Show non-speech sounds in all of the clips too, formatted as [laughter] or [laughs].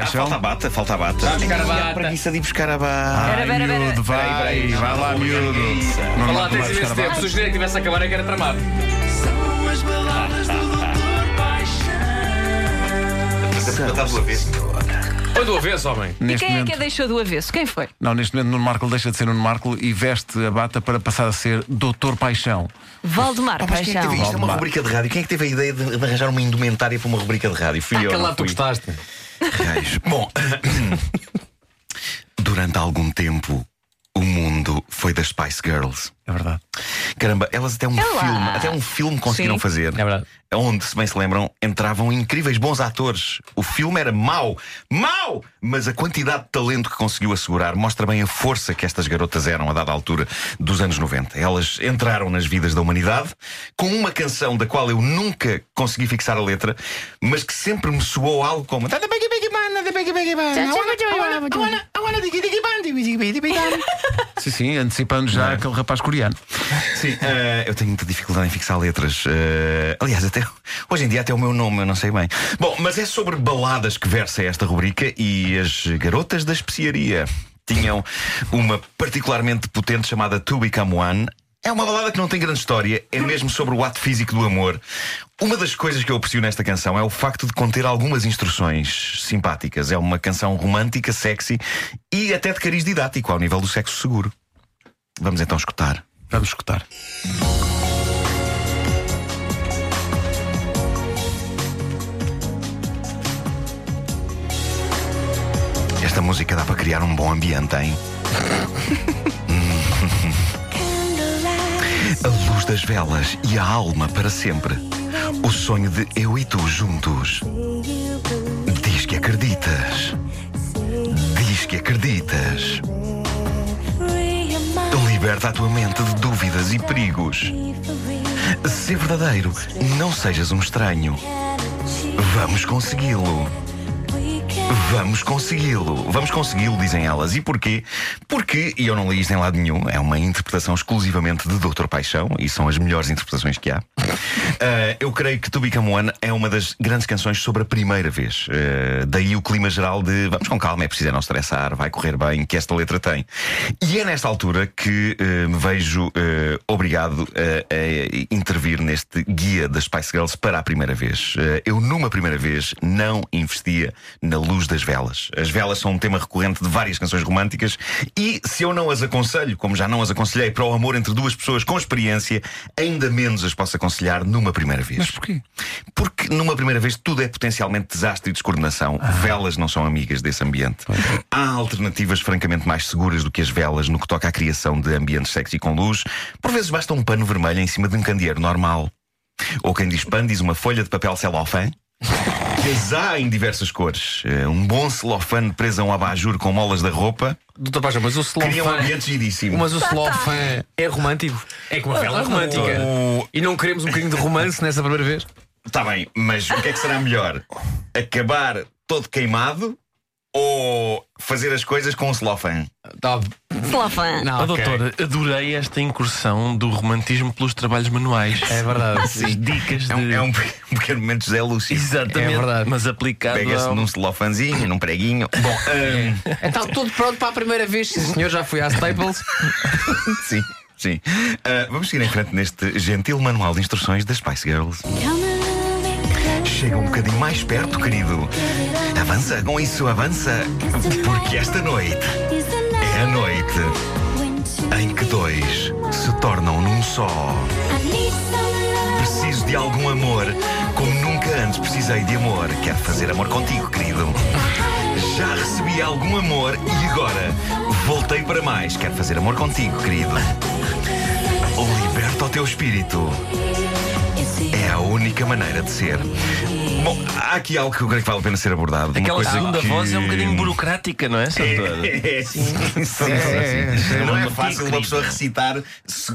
paixão. falta a bata, falta a bata. Vai buscar a bata. preguiça de ir buscar a bata. Ai, Pera, miúdo, vai, Peraí, peraí. vai lá, miúdo. Não, não tens imenso tempo. bata. Sugeria que tivesse a acabar é que era tramado. Está do avesso. Oi do avesso, homem. E Neste quem é que a deixou do avesso? Quem foi? Não, neste momento Nuno Marco deixa de ser Nuno Marco e veste a bata para passar a ser Doutor Paixão. Valdemar mas quem é que Paixão. teve isto? É uma Valdemar. rubrica de rádio. Quem é que teve a ideia de, de arranjar uma indumentária para uma rubrica de rádio? Fui eu. Aquele não lá tu fui? gostaste. Bom, [coughs] durante algum tempo o mundo foi das Spice Girls. É verdade. Caramba, elas até um filme, até um filme conseguiram Sim. fazer. É verdade. Onde, se bem se lembram, entravam incríveis bons atores. O filme era mau, mau! Mas a quantidade de talento que conseguiu assegurar mostra bem a força que estas garotas eram a dada altura dos anos 90. Elas entraram nas vidas da humanidade com uma canção da qual eu nunca consegui fixar a letra, mas que sempre me soou algo como. [laughs] Sim, sim, antecipando já aquele rapaz coreano. Sim, eh, eu tenho muita dificuldade em fixar letras. Eh, aliás, até hoje em dia até o meu nome eu não sei bem. Bom, mas é sobre baladas que versa esta rubrica e as garotas da especiaria tinham uma particularmente potente chamada To Become One. É uma balada que não tem grande história, é mesmo sobre o ato físico do amor. Uma das coisas que eu aprecio nesta canção é o facto de conter algumas instruções simpáticas. É uma canção romântica, sexy e até de cariz didático ao nível do sexo seguro. Vamos então escutar. Vamos escutar. Esta música dá para criar um bom ambiente, hein? [laughs] A luz das velas e a alma para sempre. O sonho de eu e tu juntos. Diz que acreditas. Diz que acreditas. Liberta a tua mente de dúvidas e perigos. Ser verdadeiro, não sejas um estranho. Vamos consegui-lo. Vamos consegui-lo. Vamos consegui-lo, dizem elas. E porquê? Porque, e eu não li isto em lado nenhum, é uma interpretação exclusivamente de Doutor Paixão e são as melhores interpretações que há. Ah, [laughs] eu creio que To Become One é uma das grandes canções sobre a primeira vez. Ah, daí o clima geral de vamos com calma, é preciso é não estressar, vai correr bem, que esta letra tem. E é nesta altura que ah, me vejo obrigado a, intervir neste guia das Spice Girls para a primeira vez. Eu, numa primeira vez, não investia na luz das velas. As velas são um tema recorrente de várias canções românticas e se eu não as aconselho, como já não as aconselhei para o amor entre duas pessoas com experiência, ainda menos as posso aconselhar numa primeira vez. Mas porquê? Porque numa primeira vez tudo é potencialmente desastre e descoordenação. Velas não são amigas desse ambiente. Há alternativas francamente mais seguras do que as velas no que toca à criação de ambientes sexy com luz. Por vezes basta um pano vermelho em cima de um candeeiro normal. Ou quem diz pano diz uma folha de papel celofane. Há em diversas cores. Eh, Um bom celofane preso a um abajur com molas da roupa Doutor Paixão, mas o cria um celofane. ambiente giríssimo. Mas o celofane é romântico. É como uma vela romântica. O- E não queremos um bocadinho de romance nessa primeira vez? Está bem, mas o que é que será melhor? Acabar todo queimado ou fazer as coisas com um celofane? Tá. Celofane. Não, Oh, ok. doutor, adorei esta incursão do romantismo pelos trabalhos manuais. É verdade. As dicas de. É um, é um pe- um pequeno momento de José Lúcio. Exatamente, É verdade. mas aplicado Pega-se ao... num celofanzinho, num preguinho. [laughs] Bom, hum, Então tudo pronto para a primeira vez. Sim, senhor, já fui à Staples. [laughs] sim, sim. Ah, vamos seguir em frente neste gentil manual de instruções das Spice Girls. Chega um bocadinho mais perto, querido. Avança com isso, avança. Porque esta noite é a noite em que dois se tornam num só. Preciso de algum amor, como nunca antes precisei de amor. Quero fazer amor contigo, querido. Já recebi algum amor e agora voltei para mais. Quero fazer amor contigo, querido. Liberta o teu espírito. É a única maneira de ser. Bom, há aqui algo que eu creio que vale a pena ser abordado. Uma Aquela coisa segunda que... voz é um bocadinho burocrática, não é, Sr. Doutor? É, [laughs] sim, sim, sim, É, sim. é, Não é é fácil uma pessoa recitar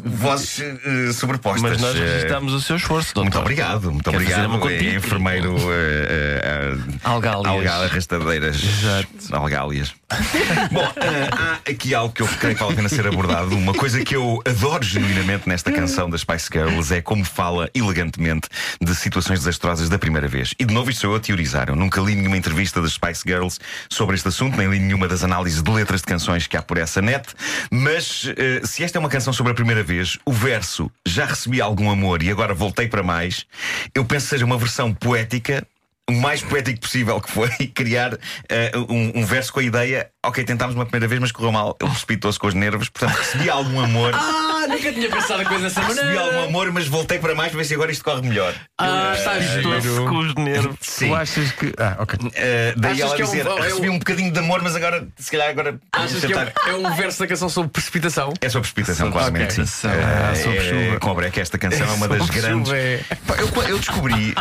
vozes eh, sobrepostas. Mas nós Eh, registramos o seu esforço, doutor. Muito obrigado, muito Quer obrigado. uma É enfermeiro eh, eh, Algálias. Algálias rastadeiras. Exato. Algálias. [laughs] Bom, há aqui algo que eu creio que vale a pena ser abordado. Uma coisa que eu adoro genuinamente nesta canção das Spice Girls é como fala elegantemente de situações desastrosas da primeira vez. E de novo, isto sou eu a teorizar. Eu nunca li nenhuma entrevista das Spice Girls sobre este assunto, nem li nenhuma das análises de letras de canções que há por essa net. Mas eh, se esta é uma canção sobre a primeira vez, o verso já recebi algum amor e agora voltei para mais, eu penso que seja uma versão poética o mais poético possível, que foi [laughs] criar eh, um, um verso com a ideia: ok, tentámos uma primeira vez, mas correu mal. Ele precipitou-se com os nervos, portanto recebi algum amor. [laughs] Ah, nunca tinha pensado a coisa dessa Recebi maneira. algum amor, mas voltei para mais para ver se agora isto corre melhor. Ah, está Estou-se giro. com os nervos. [laughs] Sim. Tu achas que. Ah, ok. Eh, daí Achas ela que é um- dizer: é um- recebi um bocadinho de amor, mas agora, se calhar, agora. Achas que é tentar- um, é um verso da canção sobre precipitação? É sobre precipitação, claramente Ok. sim. Ah, Eh, sobre é, chuva. Cobre, é que esta canção é uma das Sobre grandes. chuva, é. Pá, Eu, eu descobri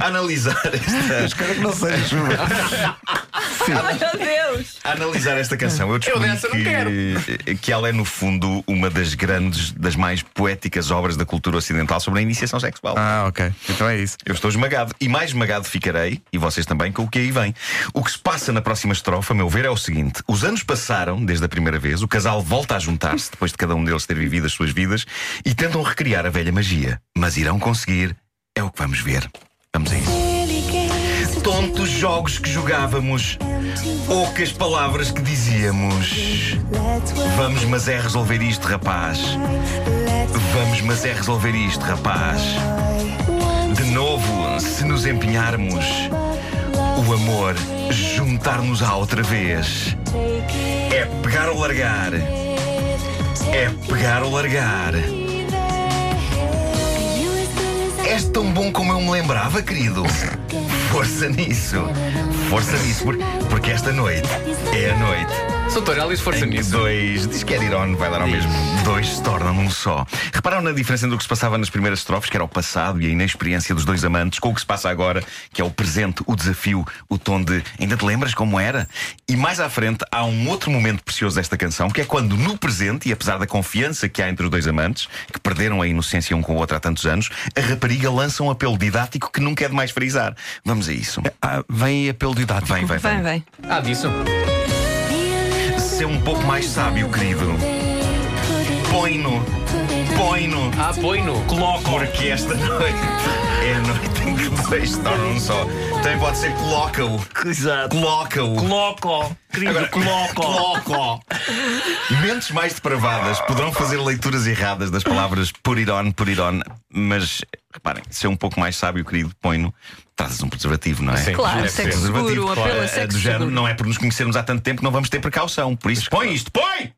a [laughs] analisar esta. Espero que não seja chuva. [laughs] Meu Deus! A analisar esta canção, eu descobri dessa não quero. que, que ela é, no fundo, uma das grandes, das mais poéticas obras da cultura ocidental sobre a iniciação sexual. Ah, ok. Então é isso. Eu estou esmagado e mais esmagado ficarei, e vocês também, com o que aí vem. O que se passa na próxima estrofe, a meu ver, é o seguinte: os anos passaram desde a primeira vez, o casal volta a juntar-se depois de cada um deles ter vivido as suas vidas e tentam recriar a velha magia. Mas irão conseguir, é o que vamos ver. Vamos a isso. Tontos jogos que jogávamos, poucas palavras que dizíamos. Vamos, mas é resolver isto, rapaz. Vamos, mas é resolver isto, rapaz. De novo, se nos empenharmos, o amor juntar-nos á outra vez. É pegar ou largar. É pegar ou largar. És tão bom como eu me lembrava, querido. Força nisso. Força nisso, por- porque esta noite é a noite. Sou Torelli, esforça Em que nisso. dois, diz que é ir on, vai dar ao mesmo. Dois se tornam um só. Repararam na diferença entre o que se passava nas primeiras estrofes, que era o passado e a inexperiência dos dois amantes, com o que se passa agora, que é o presente, o desafio, o tom de ainda te lembras como era? E mais à frente há um outro momento precioso desta canção, que é quando no presente, e apesar da confiança que há entre os dois amantes, que perderam a inocência um com o outro há tantos anos, a rapariga lança um apelo didático que nunca é demais frisar. Vamos a isso. Ah, vem aí apelo didático. Vem, vem, Vem, vem. vem. Ah, disso. Ser um pouco mais sábio, querido. Põe-no. Põe-no. Ah, põe-no. Coloco. Porque esta noite é a noite em que dois tornam só. Também pode ser coloca-o. Exato. Coloca-o. Coloco, querido, Agora, coloco. Coloco. Mentes mais depravadas poderão fazer leituras erradas das palavras it on, it on, mas reparem, ser um pouco mais sábio, querido, põe-no. Trazes um preservativo, não é? Sim. Claro, Deve sexo ser. seguro, o apelo a Eh, sexo do género, seguro. não é por nos conhecermos há tanto tempo que não vamos ter precaução. Por isso, põe isto, põe!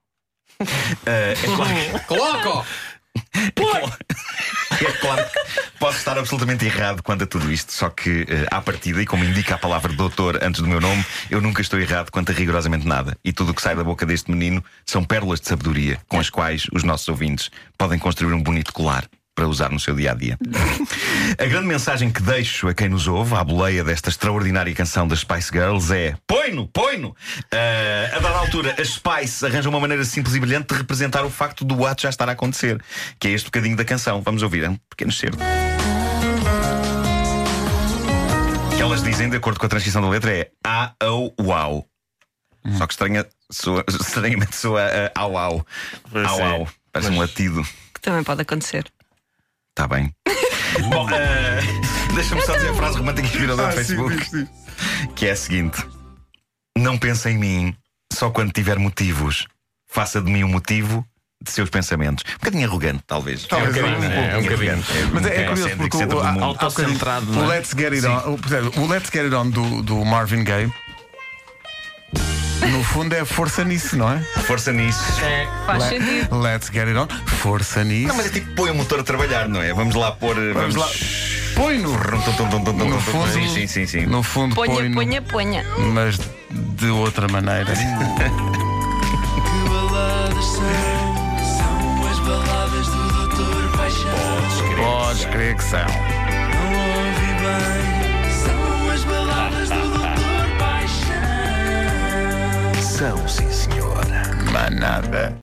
[laughs] Eh, é claro Coloco! [laughs] É claro que posso estar absolutamente errado quanto a tudo isto, só que eh, à partida, e como indica a palavra doutor antes do meu nome, eu nunca estou errado quanto a rigorosamente nada. E tudo o que sai da boca deste menino são pérolas de sabedoria com as quais os nossos ouvintes podem construir um bonito colar. Para usar no seu dia a dia. A grande mensagem que deixo a quem nos ouve, à boleia desta extraordinária canção das Spice Girls, é: põe-no, põe-no! Ah, a dada altura, as Spice arranjam uma maneira simples e brilhante de representar o facto do ato já estar a acontecer, que é este bocadinho da canção. Vamos ouvir, é um pequeno certo. que elas dizem, de acordo com a transcrição da letra, é A, au, uau. Só que estranha, soa, [laughs] estranhamente soa uh, au, au. Au, é. au. Parece um latido. Que também pode acontecer. Está bem. [laughs] Bom, eh, deixa-me só dizer a frase romântica inspiradora do Facebook. Que é a seguinte: Não pense em mim só quando tiver motivos. Faça de mim um motivo de seus pensamentos. Um bocadinho arrogante, talvez. É um bocadinho, pouquinho é um bocadinho. arrogante. Mas é, é curioso porque o, Autocentrado, o é? Let's Get It On, portanto, o Let's Get It On do, do Marvin Gaye, no fundo é força nisso, não é? Força nisso. Faz Le- sentido. Let's Get It On, força nisso. Não, mas é tipo põe o motor a trabalhar, não é? Vamos lá pôr. Vamos lá. Põe-no. No fundo, Sim, sim, sim, sim. No fundo, Ponha, põe-no, ponha, ponha. mas de outra maneira. [laughs] Que baladas são? São as baladas do Doutor Paixão. Podes crer que são. Não ouvi bem. São, sim, senhora. Manada.